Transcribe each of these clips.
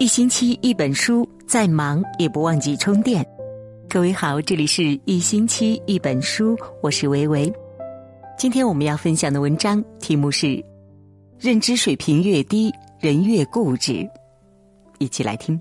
一星期一本书，再忙也不忘记充电。各位好，这里是一星期一本书，我是维维。今天我们要分享的文章题目是：认知水平越低，人越固执。一起来听。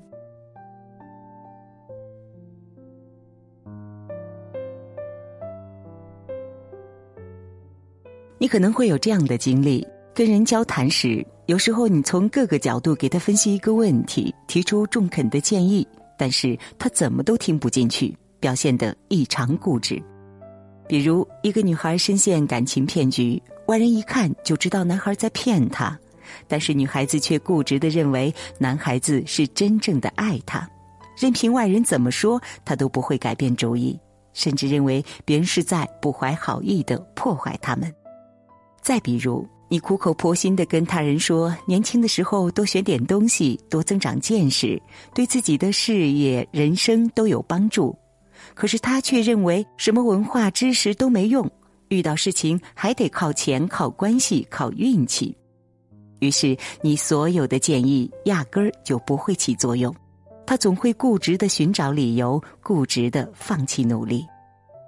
你可能会有这样的经历：跟人交谈时。有时候，你从各个角度给他分析一个问题，提出中肯的建议，但是他怎么都听不进去，表现得异常固执。比如，一个女孩深陷感情骗局，外人一看就知道男孩在骗她，但是女孩子却固执的认为男孩子是真正的爱她，任凭外人怎么说，她都不会改变主意，甚至认为别人是在不怀好意的破坏他们。再比如，你苦口婆心的跟他人说，年轻的时候多学点东西，多增长见识，对自己的事业、人生都有帮助。可是他却认为什么文化知识都没用，遇到事情还得靠钱、靠关系、靠运气。于是你所有的建议压根儿就不会起作用。他总会固执的寻找理由，固执的放弃努力。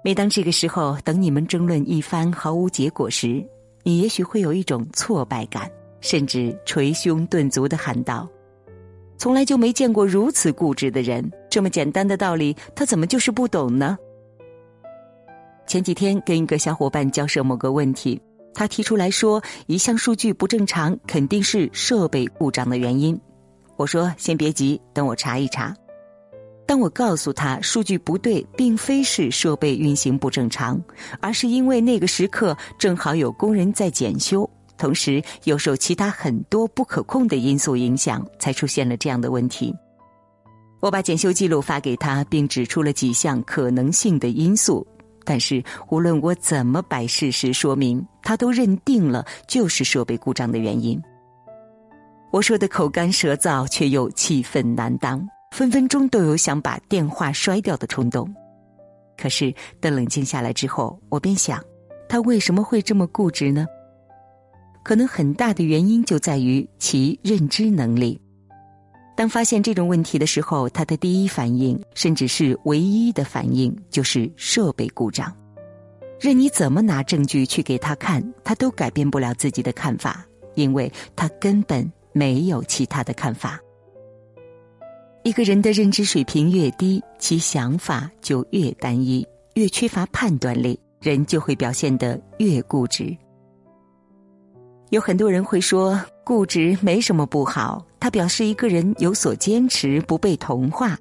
每当这个时候，等你们争论一番毫无结果时，你也许会有一种挫败感，甚至捶胸顿足的喊道：“从来就没见过如此固执的人，这么简单的道理，他怎么就是不懂呢？”前几天跟一个小伙伴交涉某个问题，他提出来说，一项数据不正常，肯定是设备故障的原因。我说：“先别急，等我查一查。”当我告诉他数据不对，并非是设备运行不正常，而是因为那个时刻正好有工人在检修，同时又受其他很多不可控的因素影响，才出现了这样的问题。我把检修记录发给他，并指出了几项可能性的因素，但是无论我怎么摆事实说明，他都认定了就是设备故障的原因。我说的口干舌燥，却又气愤难当。分分钟都有想把电话摔掉的冲动，可是等冷静下来之后，我便想，他为什么会这么固执呢？可能很大的原因就在于其认知能力。当发现这种问题的时候，他的第一反应，甚至是唯一的反应，就是设备故障。任你怎么拿证据去给他看，他都改变不了自己的看法，因为他根本没有其他的看法。一个人的认知水平越低，其想法就越单一，越缺乏判断力，人就会表现得越固执。有很多人会说，固执没什么不好，它表示一个人有所坚持，不被同化。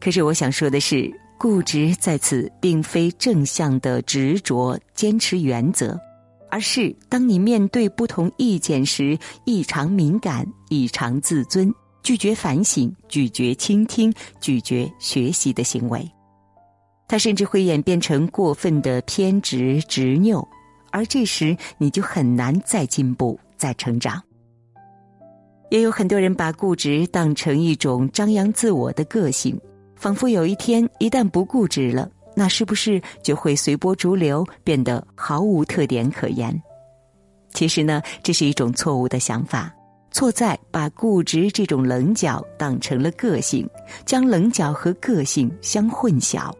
可是我想说的是，固执在此并非正向的执着、坚持原则，而是当你面对不同意见时，异常敏感、异常自尊。拒绝反省、拒绝倾听、拒绝学习的行为，他甚至会演变成过分的偏执、执拗，而这时你就很难再进步、再成长。也有很多人把固执当成一种张扬自我的个性，仿佛有一天一旦不固执了，那是不是就会随波逐流，变得毫无特点可言？其实呢，这是一种错误的想法。错在把固执这种棱角当成了个性，将棱角和个性相混淆。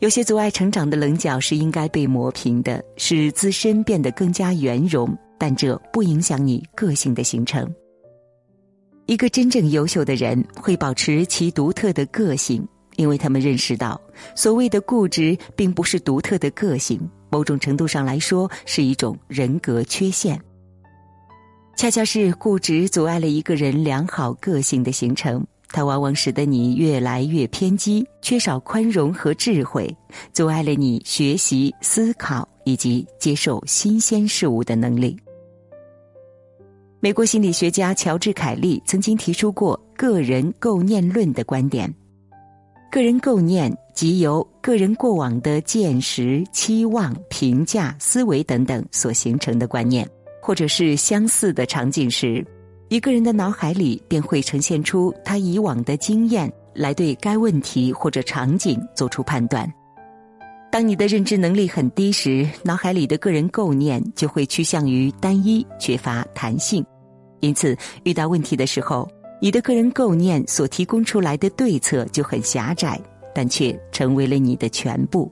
有些阻碍成长的棱角是应该被磨平的，使自身变得更加圆融，但这不影响你个性的形成。一个真正优秀的人会保持其独特的个性，因为他们认识到，所谓的固执并不是独特的个性，某种程度上来说是一种人格缺陷。恰恰是固执阻碍了一个人良好个性的形成，它往往使得你越来越偏激，缺少宽容和智慧，阻碍了你学习、思考以及接受新鲜事物的能力。美国心理学家乔治·凯利曾经提出过“个人构念论”的观点，个人构念即由个人过往的见识、期望、评价、思维等等所形成的观念。或者是相似的场景时，一个人的脑海里便会呈现出他以往的经验，来对该问题或者场景做出判断。当你的认知能力很低时，脑海里的个人构念就会趋向于单一，缺乏弹性。因此，遇到问题的时候，你的个人构念所提供出来的对策就很狭窄，但却成为了你的全部。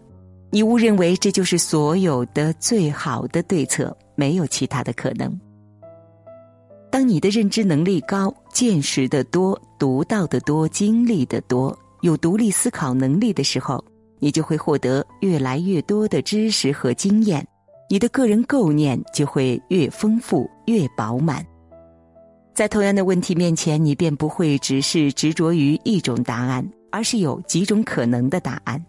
你误认为这就是所有的最好的对策，没有其他的可能。当你的认知能力高、见识的多、读到的多、经历的多、有独立思考能力的时候，你就会获得越来越多的知识和经验，你的个人构念就会越丰富、越饱满。在同样的问题面前，你便不会只是执着于一种答案，而是有几种可能的答案。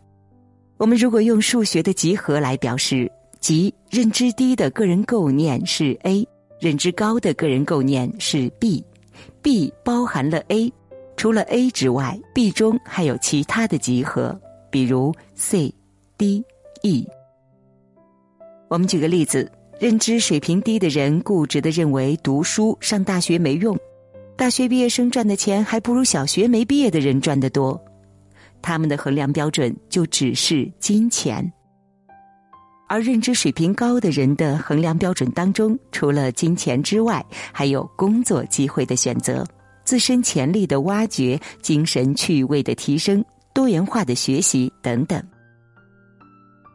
我们如果用数学的集合来表示，即认知低的个人构念是 a，认知高的个人构念是 b，b 包含了 a，除了 a 之外，b 中还有其他的集合，比如 c、d、e。我们举个例子。认知水平低的人固执的认为读书上大学没用，大学毕业生赚的钱还不如小学没毕业的人赚得多，他们的衡量标准就只是金钱。而认知水平高的人的衡量标准当中，除了金钱之外，还有工作机会的选择、自身潜力的挖掘、精神趣味的提升、多元化的学习等等。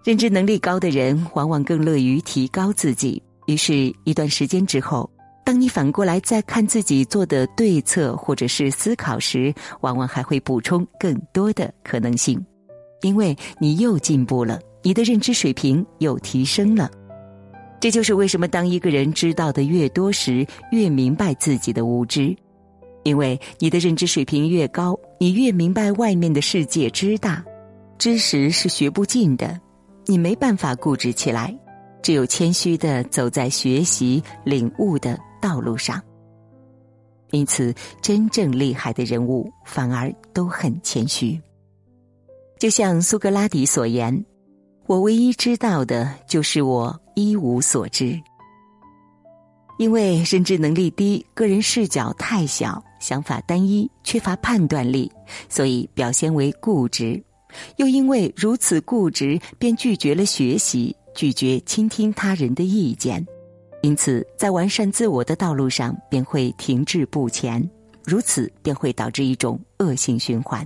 认知能力高的人往往更乐于提高自己，于是，一段时间之后，当你反过来再看自己做的对策或者是思考时，往往还会补充更多的可能性，因为你又进步了，你的认知水平又提升了。这就是为什么当一个人知道的越多时，越明白自己的无知，因为你的认知水平越高，你越明白外面的世界之大，知识是学不尽的。你没办法固执起来，只有谦虚的走在学习领悟的道路上。因此，真正厉害的人物反而都很谦虚。就像苏格拉底所言：“我唯一知道的就是我一无所知。”因为认知能力低，个人视角太小，想法单一，缺乏判断力，所以表现为固执。又因为如此固执，便拒绝了学习，拒绝倾听他人的意见，因此在完善自我的道路上便会停滞不前，如此便会导致一种恶性循环。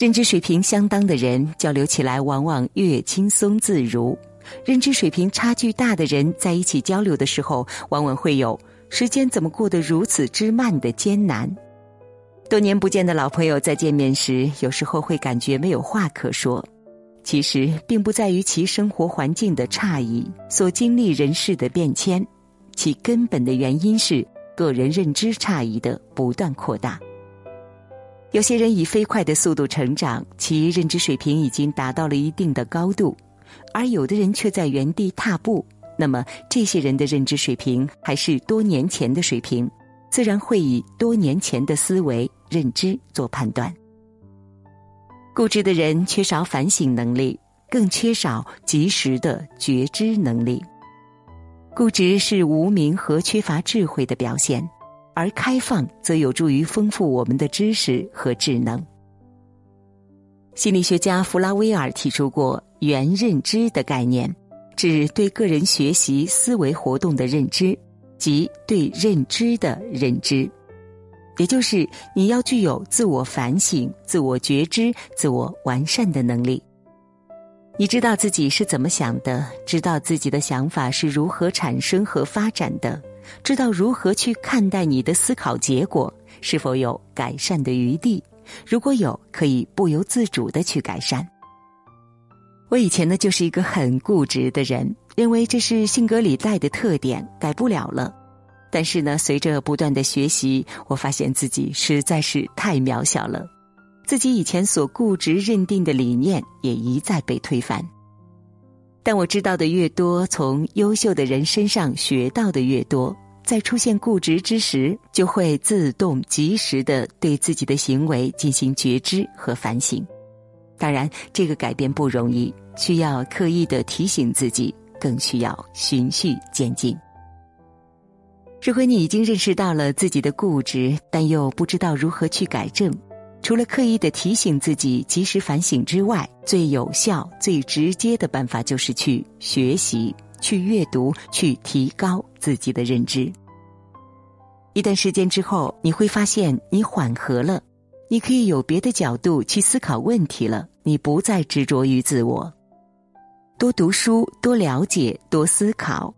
认知水平相当的人交流起来往往越轻松自如，认知水平差距大的人在一起交流的时候，往往会有时间怎么过得如此之慢的艰难。多年不见的老朋友在见面时，有时候会感觉没有话可说。其实并不在于其生活环境的差异，所经历人事的变迁，其根本的原因是个人认知差异的不断扩大。有些人以飞快的速度成长，其认知水平已经达到了一定的高度，而有的人却在原地踏步。那么，这些人的认知水平还是多年前的水平。自然会以多年前的思维认知做判断。固执的人缺少反省能力，更缺少及时的觉知能力。固执是无明和缺乏智慧的表现，而开放则有助于丰富我们的知识和智能。心理学家弗拉威尔提出过“原认知”的概念，指对个人学习思维活动的认知。即对认知的认知，也就是你要具有自我反省、自我觉知、自我完善的能力。你知道自己是怎么想的，知道自己的想法是如何产生和发展的，知道如何去看待你的思考结果是否有改善的余地，如果有，可以不由自主的去改善。我以前呢，就是一个很固执的人。认为这是性格里带的特点，改不了了。但是呢，随着不断的学习，我发现自己实在是太渺小了。自己以前所固执认定的理念也一再被推翻。但我知道的越多，从优秀的人身上学到的越多，在出现固执之时，就会自动及时的对自己的行为进行觉知和反省。当然，这个改变不容易，需要刻意的提醒自己。更需要循序渐进。如果你已经认识到了自己的固执，但又不知道如何去改正，除了刻意的提醒自己、及时反省之外，最有效、最直接的办法就是去学习、去阅读、去提高自己的认知。一段时间之后，你会发现你缓和了，你可以有别的角度去思考问题了，你不再执着于自我。多读书，多了解，多思考。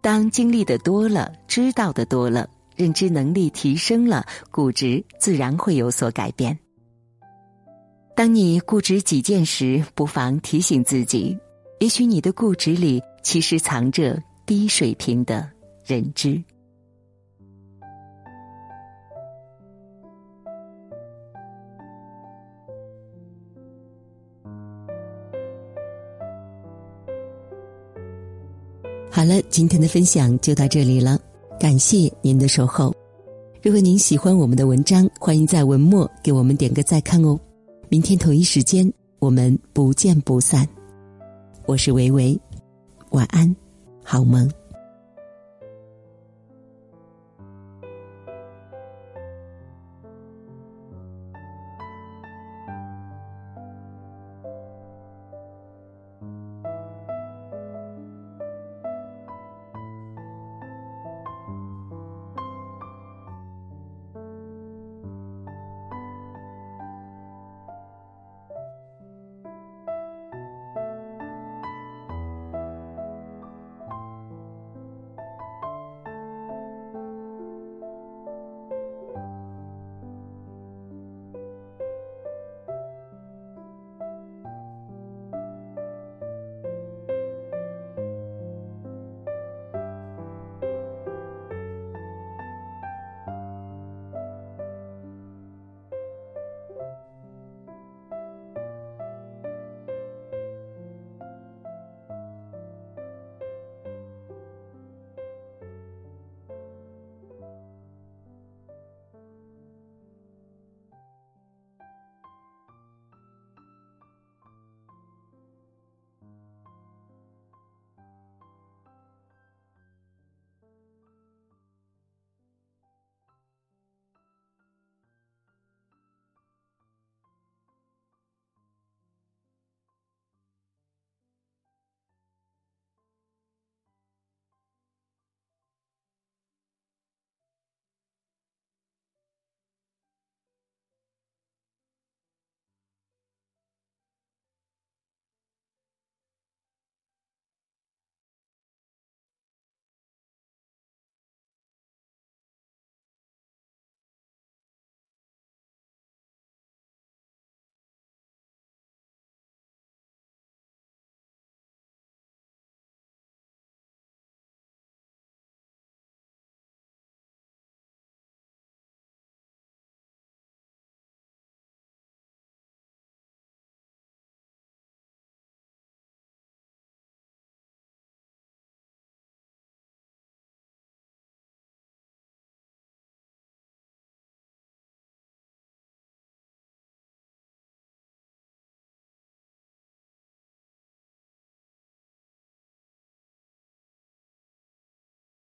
当经历的多了，知道的多了，认知能力提升了，固执自然会有所改变。当你固执己见时，不妨提醒自己，也许你的固执里其实藏着低水平的认知。好了，今天的分享就到这里了，感谢您的守候。如果您喜欢我们的文章，欢迎在文末给我们点个再看哦。明天同一时间，我们不见不散。我是维维，晚安，好梦。